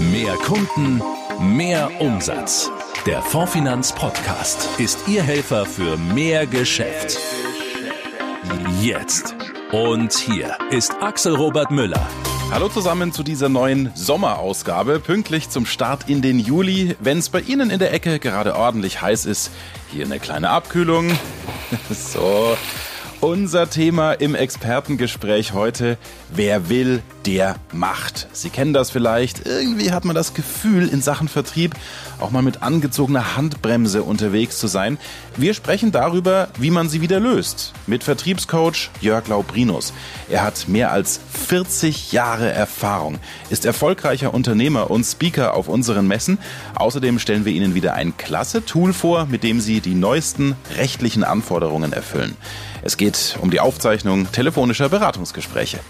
Mehr Kunden, mehr Umsatz. Der Fondfinanz Podcast ist Ihr Helfer für mehr Geschäft. Jetzt. Und hier ist Axel Robert Müller. Hallo zusammen zu dieser neuen Sommerausgabe, pünktlich zum Start in den Juli. Wenn es bei Ihnen in der Ecke gerade ordentlich heiß ist, hier eine kleine Abkühlung. so, unser Thema im Expertengespräch heute, wer will, der macht. Sie kennen das vielleicht, irgendwie hat man das Gefühl, in Sachen Vertrieb auch mal mit angezogener Handbremse unterwegs zu sein. Wir sprechen darüber, wie man sie wieder löst, mit Vertriebscoach Jörg Laubrinus. Er hat mehr als 40 Jahre Erfahrung, ist erfolgreicher Unternehmer und Speaker auf unseren Messen. Außerdem stellen wir Ihnen wieder ein klasse Tool vor, mit dem Sie die neuesten rechtlichen Anforderungen erfüllen. Es geht um die Aufzeichnung telefonischer Beratungsgespräche.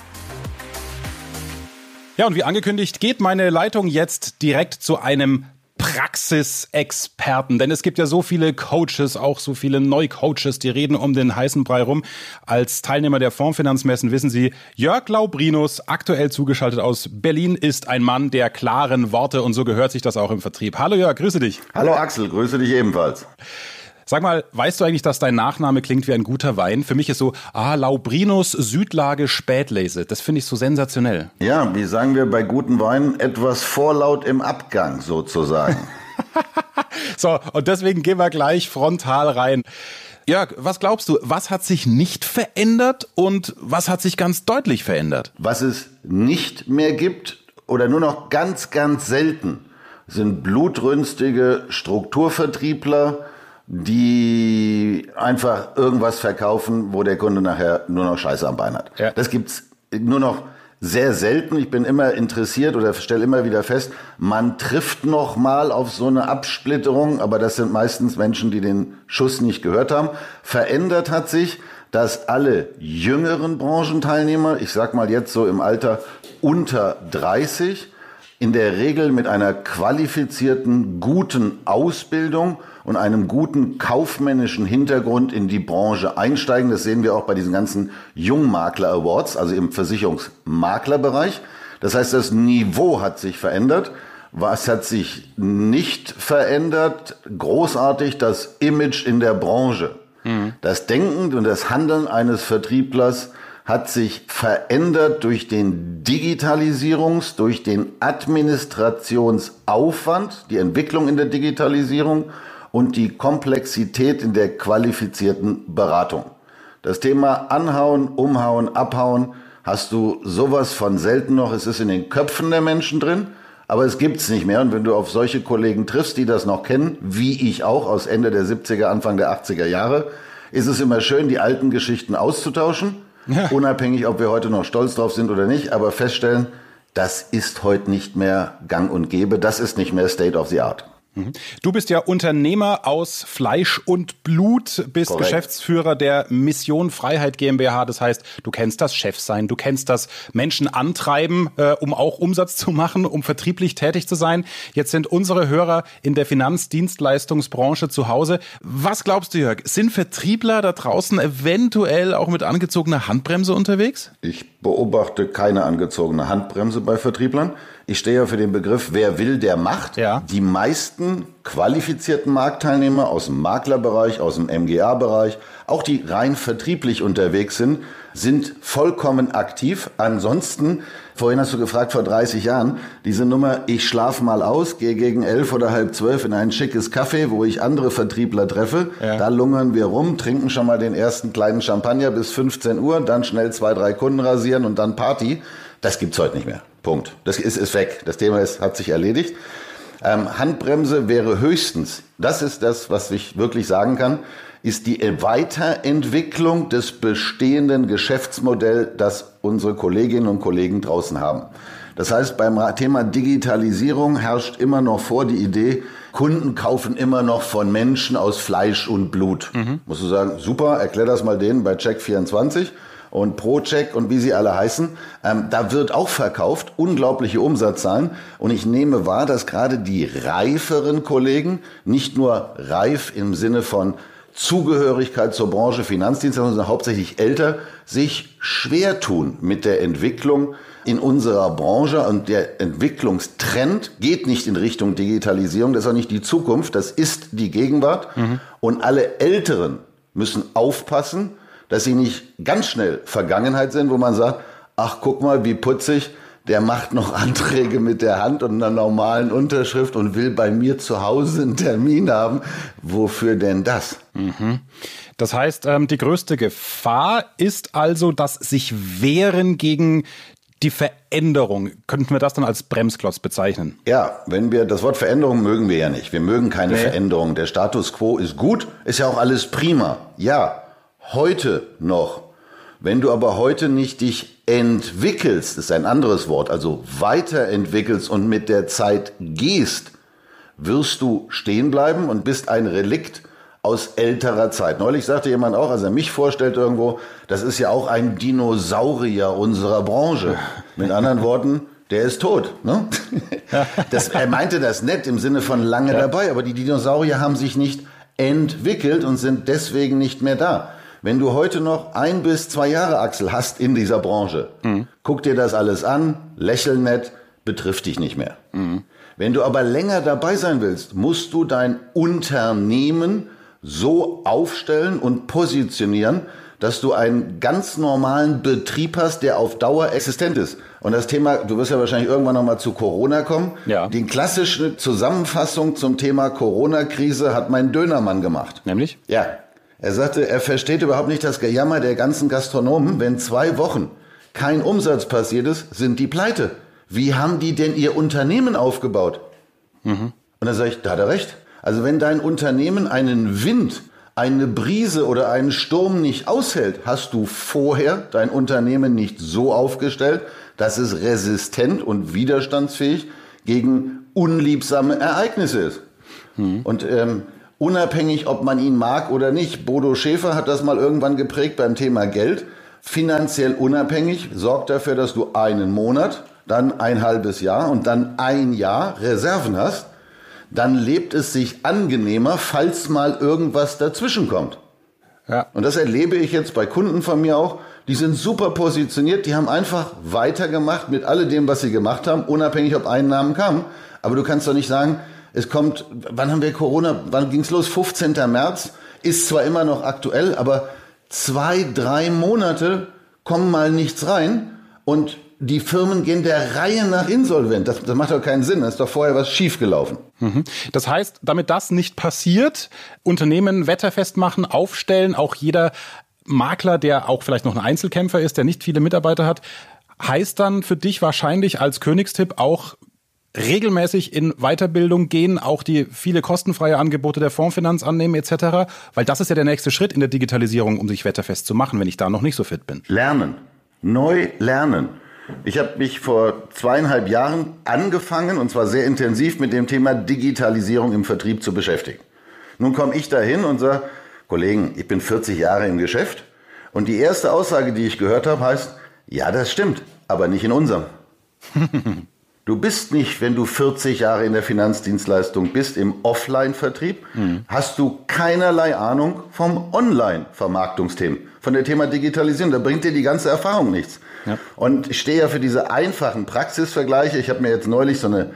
Ja, und wie angekündigt, geht meine Leitung jetzt direkt zu einem Praxisexperten, denn es gibt ja so viele Coaches, auch so viele Neucoaches, die reden um den heißen Brei rum. Als Teilnehmer der Fondsfinanzmessen wissen Sie, Jörg Laubrinus, aktuell zugeschaltet aus Berlin, ist ein Mann der klaren Worte und so gehört sich das auch im Vertrieb. Hallo Jörg, grüße dich. Hallo Axel, grüße dich ebenfalls. Sag mal, weißt du eigentlich, dass dein Nachname klingt wie ein guter Wein? Für mich ist so, ah, Laubrinus Südlage Spätlese. Das finde ich so sensationell. Ja, wie sagen wir bei guten Weinen, etwas vorlaut im Abgang sozusagen. so, und deswegen gehen wir gleich frontal rein. Jörg, was glaubst du, was hat sich nicht verändert und was hat sich ganz deutlich verändert? Was es nicht mehr gibt oder nur noch ganz, ganz selten sind blutrünstige Strukturvertriebler, die einfach irgendwas verkaufen, wo der Kunde nachher nur noch Scheiße am Bein hat. Ja. Das gibt's nur noch sehr selten. Ich bin immer interessiert oder stelle immer wieder fest, man trifft noch mal auf so eine Absplitterung, aber das sind meistens Menschen, die den Schuss nicht gehört haben. Verändert hat sich, dass alle jüngeren Branchenteilnehmer, ich sag mal jetzt so im Alter unter 30, in der Regel mit einer qualifizierten, guten Ausbildung und einem guten kaufmännischen Hintergrund in die Branche einsteigen. Das sehen wir auch bei diesen ganzen Jungmakler Awards, also im Versicherungsmaklerbereich. Das heißt, das Niveau hat sich verändert. Was hat sich nicht verändert? Großartig das Image in der Branche. Mhm. Das Denken und das Handeln eines Vertrieblers hat sich verändert durch den Digitalisierungs-, durch den Administrationsaufwand, die Entwicklung in der Digitalisierung und die Komplexität in der qualifizierten Beratung. Das Thema Anhauen, Umhauen, Abhauen hast du sowas von selten noch. Es ist in den Köpfen der Menschen drin, aber es gibt's nicht mehr. Und wenn du auf solche Kollegen triffst, die das noch kennen, wie ich auch aus Ende der 70er, Anfang der 80er Jahre, ist es immer schön, die alten Geschichten auszutauschen. Ja. Unabhängig, ob wir heute noch stolz drauf sind oder nicht, aber feststellen, das ist heute nicht mehr gang und gäbe, das ist nicht mehr State of the Art. Mhm. Du bist ja Unternehmer aus Fleisch und Blut, bist Korrekt. Geschäftsführer der Mission Freiheit GmbH. Das heißt, du kennst das Chefsein, du kennst das Menschen antreiben, äh, um auch Umsatz zu machen, um vertrieblich tätig zu sein. Jetzt sind unsere Hörer in der Finanzdienstleistungsbranche zu Hause. Was glaubst du, Jörg? Sind Vertriebler da draußen eventuell auch mit angezogener Handbremse unterwegs? Ich beobachte keine angezogene Handbremse bei Vertrieblern. Ich stehe ja für den Begriff, wer will, der macht. Ja. Die meisten qualifizierten Marktteilnehmer aus dem Maklerbereich, aus dem MGA-Bereich, auch die rein vertrieblich unterwegs sind, sind vollkommen aktiv. Ansonsten, vorhin hast du gefragt, vor 30 Jahren, diese Nummer, ich schlaf mal aus, gehe gegen elf oder halb zwölf in ein schickes Café, wo ich andere Vertriebler treffe. Ja. Da lungern wir rum, trinken schon mal den ersten kleinen Champagner bis 15 Uhr, dann schnell zwei, drei Kunden rasieren und dann Party. Das gibt's heute nicht mehr. Punkt. Das ist, ist weg. Das Thema ist, hat sich erledigt. Ähm, Handbremse wäre höchstens, das ist das, was ich wirklich sagen kann, ist die Weiterentwicklung des bestehenden Geschäftsmodells, das unsere Kolleginnen und Kollegen draußen haben. Das heißt, beim Thema Digitalisierung herrscht immer noch vor die Idee, Kunden kaufen immer noch von Menschen aus Fleisch und Blut. Mhm. Musst du sagen, super, erklär das mal denen bei Check24 und ProCheck und wie sie alle heißen, ähm, da wird auch verkauft, unglaubliche Umsatzzahlen. Und ich nehme wahr, dass gerade die reiferen Kollegen, nicht nur reif im Sinne von Zugehörigkeit zur Branche Finanzdienstleistungen sind hauptsächlich älter, sich schwer tun mit der Entwicklung in unserer Branche und der Entwicklungstrend geht nicht in Richtung Digitalisierung, das ist auch nicht die Zukunft, das ist die Gegenwart mhm. und alle Älteren müssen aufpassen, dass sie nicht ganz schnell Vergangenheit sind, wo man sagt, ach guck mal, wie putzig, der macht noch Anträge mit der Hand und einer normalen Unterschrift und will bei mir zu Hause einen Termin haben. Wofür denn das? Mhm. Das heißt, ähm, die größte Gefahr ist also, dass sich wehren gegen die Veränderung. Könnten wir das dann als Bremsklotz bezeichnen? Ja, wenn wir, das Wort Veränderung mögen wir ja nicht. Wir mögen keine nee. Veränderung. Der Status quo ist gut, ist ja auch alles prima. Ja, heute noch. Wenn du aber heute nicht dich entwickelst, ist ein anderes Wort, also weiterentwickelst und mit der Zeit gehst, wirst du stehen bleiben und bist ein Relikt aus älterer Zeit. Neulich sagte jemand auch, als er mich vorstellt irgendwo, das ist ja auch ein Dinosaurier unserer Branche. Mit anderen Worten, der ist tot. Ne? Das, er meinte das nett im Sinne von lange ja. dabei, aber die Dinosaurier haben sich nicht entwickelt und sind deswegen nicht mehr da. Wenn du heute noch ein bis zwei Jahre Axel hast in dieser Branche, mhm. guck dir das alles an, lächel nett, betrifft dich nicht mehr. Mhm. Wenn du aber länger dabei sein willst, musst du dein Unternehmen so aufstellen und positionieren, dass du einen ganz normalen Betrieb hast, der auf Dauer existent ist. Und das Thema, du wirst ja wahrscheinlich irgendwann nochmal zu Corona kommen. Ja. Die klassische Zusammenfassung zum Thema Corona-Krise hat mein Dönermann gemacht. Nämlich? Ja. Er sagte, er versteht überhaupt nicht das Gejammer der ganzen Gastronomen. Wenn zwei Wochen kein Umsatz passiert ist, sind die pleite. Wie haben die denn ihr Unternehmen aufgebaut? Mhm. Und dann sage ich, da hat er recht. Also wenn dein Unternehmen einen Wind, eine Brise oder einen Sturm nicht aushält, hast du vorher dein Unternehmen nicht so aufgestellt, dass es resistent und widerstandsfähig gegen unliebsame Ereignisse ist. Mhm. Und ähm, unabhängig, ob man ihn mag oder nicht. Bodo Schäfer hat das mal irgendwann geprägt beim Thema Geld. Finanziell unabhängig sorgt dafür, dass du einen Monat, dann ein halbes Jahr und dann ein Jahr Reserven hast. Dann lebt es sich angenehmer, falls mal irgendwas dazwischen kommt. Ja. Und das erlebe ich jetzt bei Kunden von mir auch. Die sind super positioniert, die haben einfach weitergemacht mit alledem, was sie gemacht haben, unabhängig ob Einnahmen kamen. Aber du kannst doch nicht sagen, es kommt, wann haben wir Corona, wann ging's los? 15. März, ist zwar immer noch aktuell, aber zwei, drei Monate kommen mal nichts rein und die Firmen gehen der Reihe nach insolvent. Das, das macht doch keinen Sinn. Da ist doch vorher was schiefgelaufen. Mhm. Das heißt, damit das nicht passiert, Unternehmen wetterfest machen, aufstellen, auch jeder Makler, der auch vielleicht noch ein Einzelkämpfer ist, der nicht viele Mitarbeiter hat, heißt dann für dich wahrscheinlich als Königstipp auch regelmäßig in Weiterbildung gehen, auch die viele kostenfreie Angebote der Fondsfinanz annehmen etc., weil das ist ja der nächste Schritt in der Digitalisierung, um sich wetterfest zu machen, wenn ich da noch nicht so fit bin. Lernen, neu lernen. Ich habe mich vor zweieinhalb Jahren angefangen, und zwar sehr intensiv, mit dem Thema Digitalisierung im Vertrieb zu beschäftigen. Nun komme ich dahin und sage, Kollegen, ich bin 40 Jahre im Geschäft und die erste Aussage, die ich gehört habe, heißt, ja, das stimmt, aber nicht in unserem. Du bist nicht, wenn du 40 Jahre in der Finanzdienstleistung bist, im Offline-Vertrieb, mhm. hast du keinerlei Ahnung vom Online-Vermarktungsthemen, von der Thema Digitalisierung. Da bringt dir die ganze Erfahrung nichts. Ja. Und ich stehe ja für diese einfachen Praxisvergleiche. Ich habe mir jetzt neulich so eine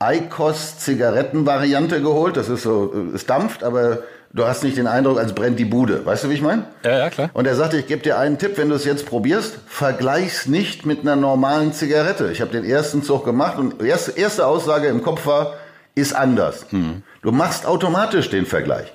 ICOS-Zigaretten-Variante geholt. Das ist so, es dampft, aber du hast nicht den Eindruck, als brennt die Bude. Weißt du, wie ich meine? Ja, ja, klar. Und er sagte, ich gebe dir einen Tipp, wenn du es jetzt probierst, vergleich's nicht mit einer normalen Zigarette. Ich habe den ersten Zug gemacht und erste, erste Aussage im Kopf war, ist anders. Hm. Du machst automatisch den Vergleich.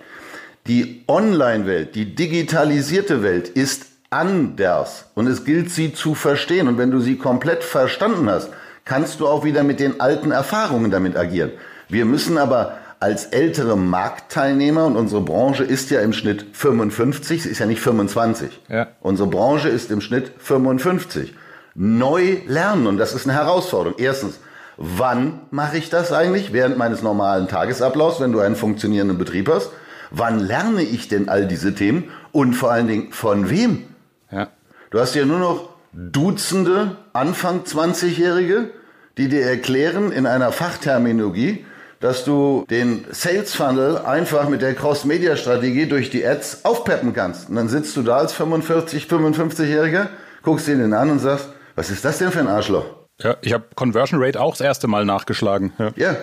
Die Online-Welt, die digitalisierte Welt ist anders und es gilt sie zu verstehen. Und wenn du sie komplett verstanden hast, kannst du auch wieder mit den alten Erfahrungen damit agieren. Wir müssen aber als ältere Marktteilnehmer, und unsere Branche ist ja im Schnitt 55, sie ist ja nicht 25. Ja. Unsere Branche ist im Schnitt 55. Neu lernen, und das ist eine Herausforderung. Erstens, wann mache ich das eigentlich? Während meines normalen Tagesablaufs, wenn du einen funktionierenden Betrieb hast. Wann lerne ich denn all diese Themen? Und vor allen Dingen, von wem? Ja. Du hast ja nur noch Dutzende Anfang 20-Jährige, die dir erklären in einer Fachterminologie, dass du den Sales Funnel einfach mit der Cross-Media-Strategie durch die Ads aufpeppen kannst. Und dann sitzt du da als 45, 55-Jähriger, guckst ihn an und sagst, was ist das denn für ein Arschloch? Ja, ich habe Conversion Rate auch das erste Mal nachgeschlagen. Ja, ja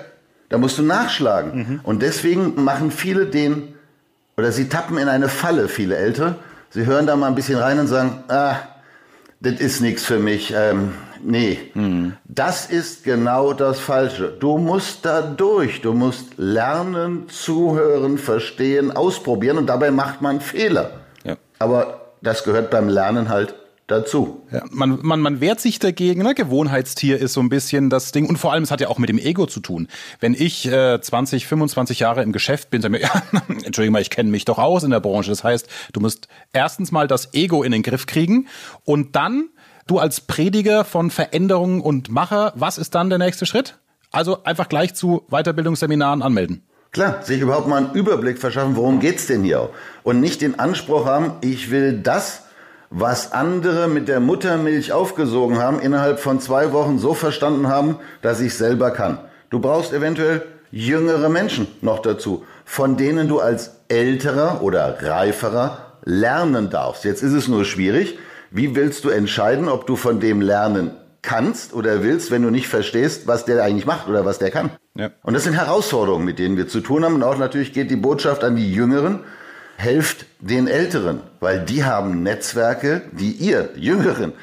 da musst du nachschlagen. Mhm. Und deswegen machen viele den, oder sie tappen in eine Falle, viele Ältere. Sie hören da mal ein bisschen rein und sagen, ah, das ist nichts für mich. Ähm, nee, mhm. das ist genau das Falsche. Du musst da durch. Du musst lernen, zuhören, verstehen, ausprobieren und dabei macht man Fehler. Ja. Aber das gehört beim Lernen halt dazu. Ja, man, man, man wehrt sich dagegen, ne? Gewohnheitstier ist so ein bisschen das Ding. Und vor allem, es hat ja auch mit dem Ego zu tun. Wenn ich äh, 20, 25 Jahre im Geschäft bin, sag mir, ja, Entschuldigung mal, ich kenne mich doch aus in der Branche. Das heißt, du musst erstens mal das Ego in den Griff kriegen und dann, du als Prediger von Veränderungen und Macher, was ist dann der nächste Schritt? Also einfach gleich zu Weiterbildungsseminaren anmelden. Klar, sich überhaupt mal einen Überblick verschaffen, worum geht's denn hier? Und nicht den Anspruch haben, ich will das was andere mit der Muttermilch aufgesogen haben, innerhalb von zwei Wochen so verstanden haben, dass ich selber kann. Du brauchst eventuell jüngere Menschen noch dazu, von denen du als älterer oder reiferer lernen darfst. Jetzt ist es nur schwierig. Wie willst du entscheiden, ob du von dem lernen kannst oder willst, wenn du nicht verstehst, was der eigentlich macht oder was der kann? Ja. Und das sind Herausforderungen, mit denen wir zu tun haben. Und auch natürlich geht die Botschaft an die Jüngeren, helft den Älteren, weil die haben Netzwerke, die ihr, Jüngeren,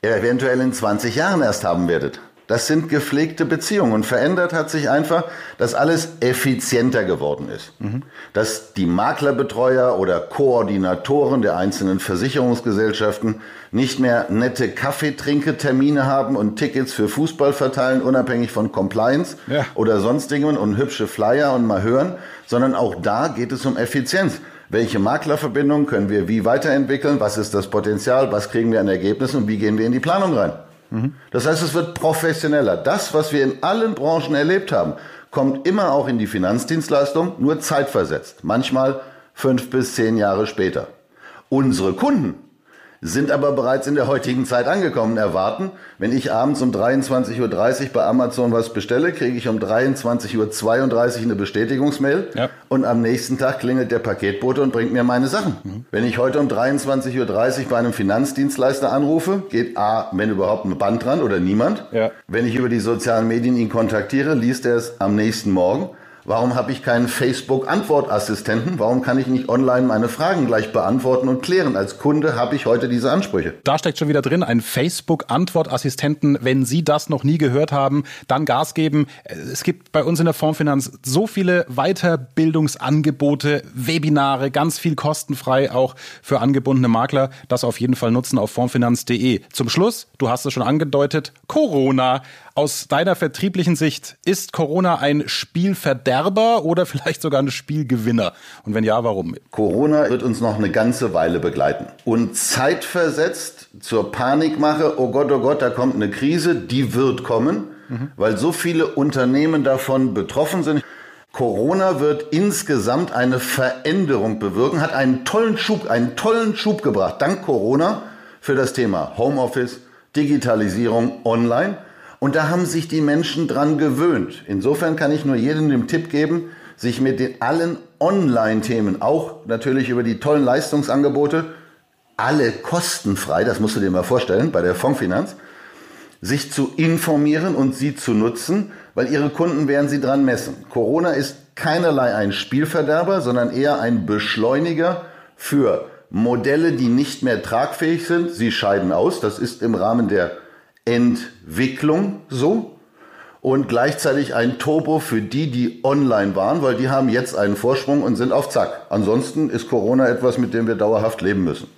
eventuell in 20 Jahren erst haben werdet. Das sind gepflegte Beziehungen und verändert hat sich einfach, dass alles effizienter geworden ist. Mhm. Dass die Maklerbetreuer oder Koordinatoren der einzelnen Versicherungsgesellschaften nicht mehr nette Kaffeetrinketermine haben und Tickets für Fußball verteilen, unabhängig von Compliance ja. oder sonstigen und hübsche Flyer und mal hören, sondern auch da geht es um Effizienz. Welche Maklerverbindung können wir wie weiterentwickeln? Was ist das Potenzial? Was kriegen wir an Ergebnissen und wie gehen wir in die Planung rein? Mhm. Das heißt, es wird professioneller. Das, was wir in allen Branchen erlebt haben, kommt immer auch in die Finanzdienstleistung, nur zeitversetzt. Manchmal fünf bis zehn Jahre später. Unsere Kunden sind aber bereits in der heutigen Zeit angekommen, erwarten, wenn ich abends um 23.30 Uhr bei Amazon was bestelle, kriege ich um 23.32 Uhr eine Bestätigungsmail ja. und am nächsten Tag klingelt der Paketbote und bringt mir meine Sachen. Mhm. Wenn ich heute um 23.30 Uhr bei einem Finanzdienstleister anrufe, geht A, wenn überhaupt ein Band dran oder niemand. Ja. Wenn ich über die sozialen Medien ihn kontaktiere, liest er es am nächsten Morgen. Warum habe ich keinen Facebook-Antwortassistenten? Warum kann ich nicht online meine Fragen gleich beantworten und klären? Als Kunde habe ich heute diese Ansprüche. Da steckt schon wieder drin, ein Facebook-Antwortassistenten. Wenn Sie das noch nie gehört haben, dann Gas geben. Es gibt bei uns in der Fondsfinanz so viele Weiterbildungsangebote, Webinare, ganz viel kostenfrei auch für angebundene Makler. Das auf jeden Fall nutzen auf fondsfinanz.de. Zum Schluss, du hast es schon angedeutet, Corona. Aus deiner vertrieblichen Sicht, ist Corona ein Spielverderber oder vielleicht sogar ein Spielgewinner? Und wenn ja, warum? Corona wird uns noch eine ganze Weile begleiten. Und zeitversetzt zur Panikmache, oh Gott, oh Gott, da kommt eine Krise, die wird kommen, mhm. weil so viele Unternehmen davon betroffen sind. Corona wird insgesamt eine Veränderung bewirken, hat einen tollen Schub, einen tollen Schub gebracht, dank Corona, für das Thema Homeoffice, Digitalisierung, Online. Und da haben sich die Menschen dran gewöhnt. Insofern kann ich nur jedem den Tipp geben, sich mit den allen Online-Themen, auch natürlich über die tollen Leistungsangebote, alle kostenfrei, das musst du dir mal vorstellen, bei der Fondsfinanz, sich zu informieren und sie zu nutzen, weil ihre Kunden werden sie dran messen. Corona ist keinerlei ein Spielverderber, sondern eher ein Beschleuniger für Modelle, die nicht mehr tragfähig sind. Sie scheiden aus. Das ist im Rahmen der Entwicklung so und gleichzeitig ein Turbo für die, die online waren, weil die haben jetzt einen Vorsprung und sind auf Zack. Ansonsten ist Corona etwas, mit dem wir dauerhaft leben müssen.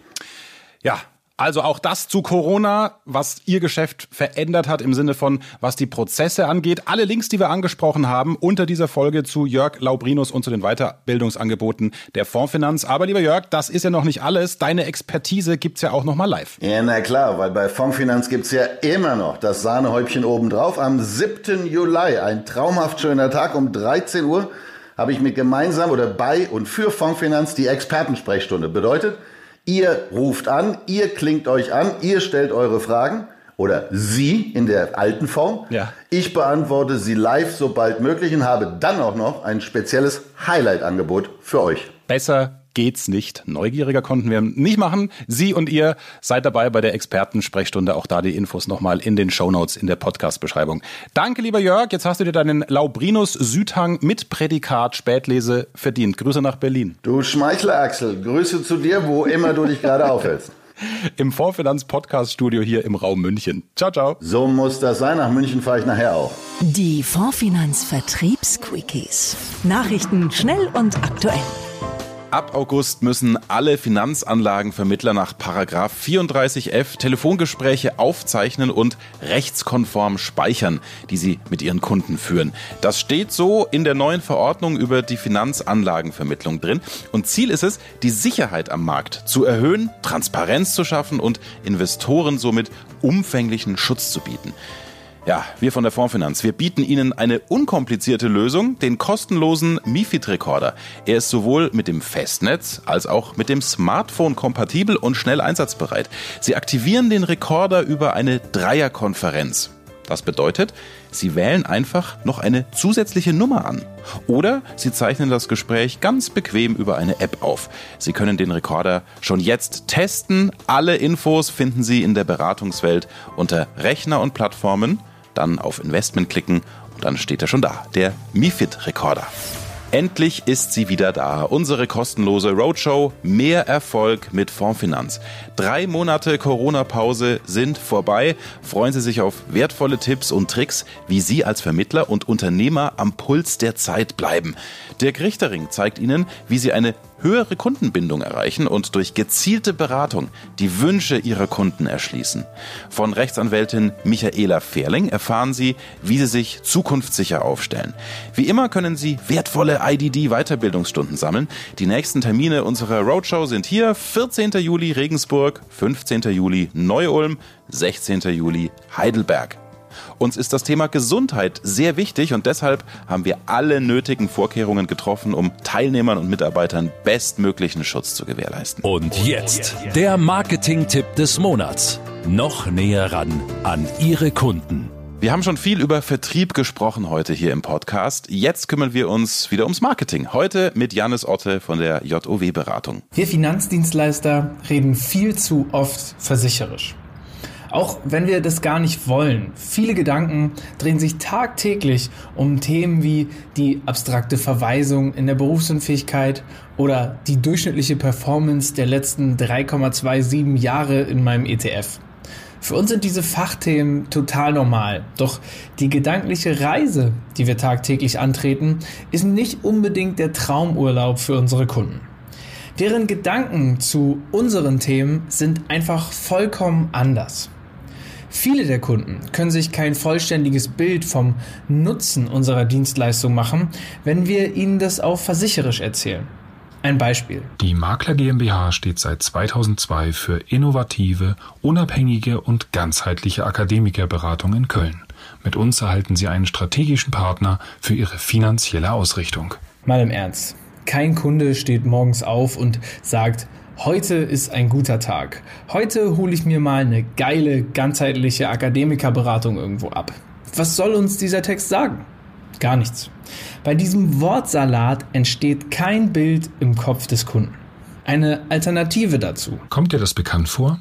Ja, also auch das zu Corona, was Ihr Geschäft verändert hat im Sinne von, was die Prozesse angeht. Alle Links, die wir angesprochen haben, unter dieser Folge zu Jörg Laubrinus und zu den Weiterbildungsangeboten der Fondsfinanz. Aber lieber Jörg, das ist ja noch nicht alles. Deine Expertise gibt's ja auch noch mal live. Ja, na klar, weil bei Fondsfinanz gibt's ja immer noch das Sahnehäubchen obendrauf. Am 7. Juli, ein traumhaft schöner Tag um 13 Uhr, habe ich mit gemeinsam oder bei und für Fondsfinanz die Expertensprechstunde. Bedeutet, Ihr ruft an, ihr klingt euch an, ihr stellt eure Fragen oder Sie in der alten Form. Ja. Ich beantworte sie live sobald möglich und habe dann auch noch ein spezielles Highlight-Angebot für euch. Besser geht's nicht. Neugieriger konnten wir nicht machen. Sie und ihr seid dabei bei der Expertensprechstunde. Auch da die Infos nochmal in den Shownotes in der Podcast-Beschreibung. Danke, lieber Jörg. Jetzt hast du dir deinen Laubrinus Südhang mit Prädikat Spätlese verdient. Grüße nach Berlin. Du Schmeichler Axel, Grüße zu dir, wo immer du dich gerade aufhältst. Im Vorfinanz Podcast Studio hier im Raum München. Ciao, ciao. So muss das sein. Nach München fahre ich nachher auch. Die Vorfinanz Vertriebsquickies. Nachrichten schnell und aktuell. Ab August müssen alle Finanzanlagenvermittler nach Paragraph 34f Telefongespräche aufzeichnen und rechtskonform speichern, die sie mit ihren Kunden führen. Das steht so in der neuen Verordnung über die Finanzanlagenvermittlung drin. Und Ziel ist es, die Sicherheit am Markt zu erhöhen, Transparenz zu schaffen und Investoren somit umfänglichen Schutz zu bieten. Ja, wir von der Fondsfinanz, wir bieten Ihnen eine unkomplizierte Lösung, den kostenlosen MiFID-Rekorder. Er ist sowohl mit dem Festnetz als auch mit dem Smartphone kompatibel und schnell einsatzbereit. Sie aktivieren den Rekorder über eine Dreierkonferenz. Das bedeutet, Sie wählen einfach noch eine zusätzliche Nummer an. Oder Sie zeichnen das Gespräch ganz bequem über eine App auf. Sie können den Rekorder schon jetzt testen. Alle Infos finden Sie in der Beratungswelt unter Rechner und Plattformen dann auf Investment klicken und dann steht er schon da, der MiFID Recorder. Endlich ist sie wieder da. Unsere kostenlose Roadshow. Mehr Erfolg mit Fondsfinanz. Drei Monate Corona-Pause sind vorbei. Freuen Sie sich auf wertvolle Tipps und Tricks, wie Sie als Vermittler und Unternehmer am Puls der Zeit bleiben. Dirk Richtering zeigt Ihnen, wie Sie eine höhere Kundenbindung erreichen und durch gezielte Beratung die Wünsche ihrer Kunden erschließen. Von Rechtsanwältin Michaela Ferling erfahren Sie, wie Sie sich zukunftssicher aufstellen. Wie immer können Sie wertvolle IDD-Weiterbildungsstunden sammeln. Die nächsten Termine unserer Roadshow sind hier 14. Juli Regensburg, 15. Juli Neu-Ulm, 16. Juli Heidelberg. Uns ist das Thema Gesundheit sehr wichtig und deshalb haben wir alle nötigen Vorkehrungen getroffen, um Teilnehmern und Mitarbeitern bestmöglichen Schutz zu gewährleisten. Und jetzt der Marketing-Tipp des Monats. Noch näher ran an Ihre Kunden. Wir haben schon viel über Vertrieb gesprochen heute hier im Podcast. Jetzt kümmern wir uns wieder ums Marketing. Heute mit Janis Otte von der JOW Beratung. Wir Finanzdienstleister reden viel zu oft versicherisch. Auch wenn wir das gar nicht wollen. Viele Gedanken drehen sich tagtäglich um Themen wie die abstrakte Verweisung in der Berufsunfähigkeit oder die durchschnittliche Performance der letzten 3,27 Jahre in meinem ETF. Für uns sind diese Fachthemen total normal. Doch die gedankliche Reise, die wir tagtäglich antreten, ist nicht unbedingt der Traumurlaub für unsere Kunden. Deren Gedanken zu unseren Themen sind einfach vollkommen anders. Viele der Kunden können sich kein vollständiges Bild vom Nutzen unserer Dienstleistung machen, wenn wir ihnen das auch versicherisch erzählen. Ein Beispiel. Die Makler GmbH steht seit 2002 für innovative, unabhängige und ganzheitliche Akademikerberatung in Köln. Mit uns erhalten Sie einen strategischen Partner für Ihre finanzielle Ausrichtung. Mal im Ernst. Kein Kunde steht morgens auf und sagt, Heute ist ein guter Tag. Heute hole ich mir mal eine geile, ganzheitliche Akademikerberatung irgendwo ab. Was soll uns dieser Text sagen? Gar nichts. Bei diesem Wortsalat entsteht kein Bild im Kopf des Kunden. Eine Alternative dazu. Kommt dir das bekannt vor?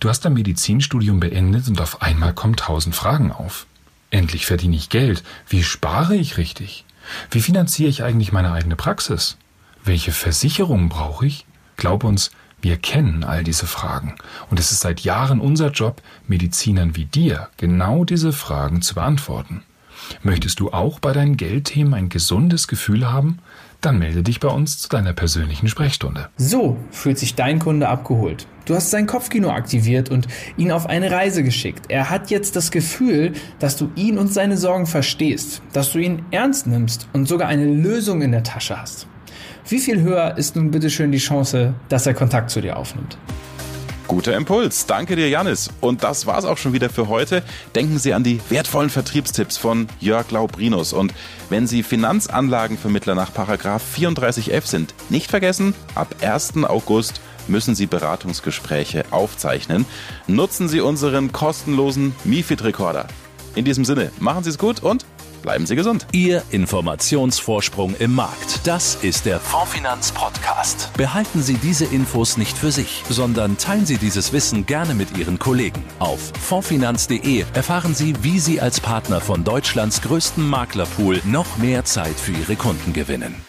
Du hast dein Medizinstudium beendet und auf einmal kommen tausend Fragen auf. Endlich verdiene ich Geld. Wie spare ich richtig? Wie finanziere ich eigentlich meine eigene Praxis? Welche Versicherungen brauche ich? Glaub uns, wir kennen all diese Fragen. Und es ist seit Jahren unser Job, Medizinern wie dir genau diese Fragen zu beantworten. Möchtest du auch bei deinen Geldthemen ein gesundes Gefühl haben? Dann melde dich bei uns zu deiner persönlichen Sprechstunde. So fühlt sich dein Kunde abgeholt. Du hast sein Kopfkino aktiviert und ihn auf eine Reise geschickt. Er hat jetzt das Gefühl, dass du ihn und seine Sorgen verstehst, dass du ihn ernst nimmst und sogar eine Lösung in der Tasche hast. Wie viel höher ist nun bitteschön die Chance, dass er Kontakt zu dir aufnimmt? Guter Impuls. Danke dir, Janis. Und das war's auch schon wieder für heute. Denken Sie an die wertvollen Vertriebstipps von Jörg Laubrinus. Und wenn Sie Finanzanlagenvermittler nach Paragraph 34f sind, nicht vergessen, ab 1. August müssen Sie Beratungsgespräche aufzeichnen. Nutzen Sie unseren kostenlosen MiFID-Rekorder. In diesem Sinne, machen Sie es gut und bleiben Sie gesund. Ihr Informationsvorsprung im Markt. Das ist der Fondfinanz Podcast. Behalten Sie diese Infos nicht für sich, sondern teilen Sie dieses Wissen gerne mit Ihren Kollegen. Auf fondfinanz.de erfahren Sie, wie Sie als Partner von Deutschlands größtem Maklerpool noch mehr Zeit für Ihre Kunden gewinnen.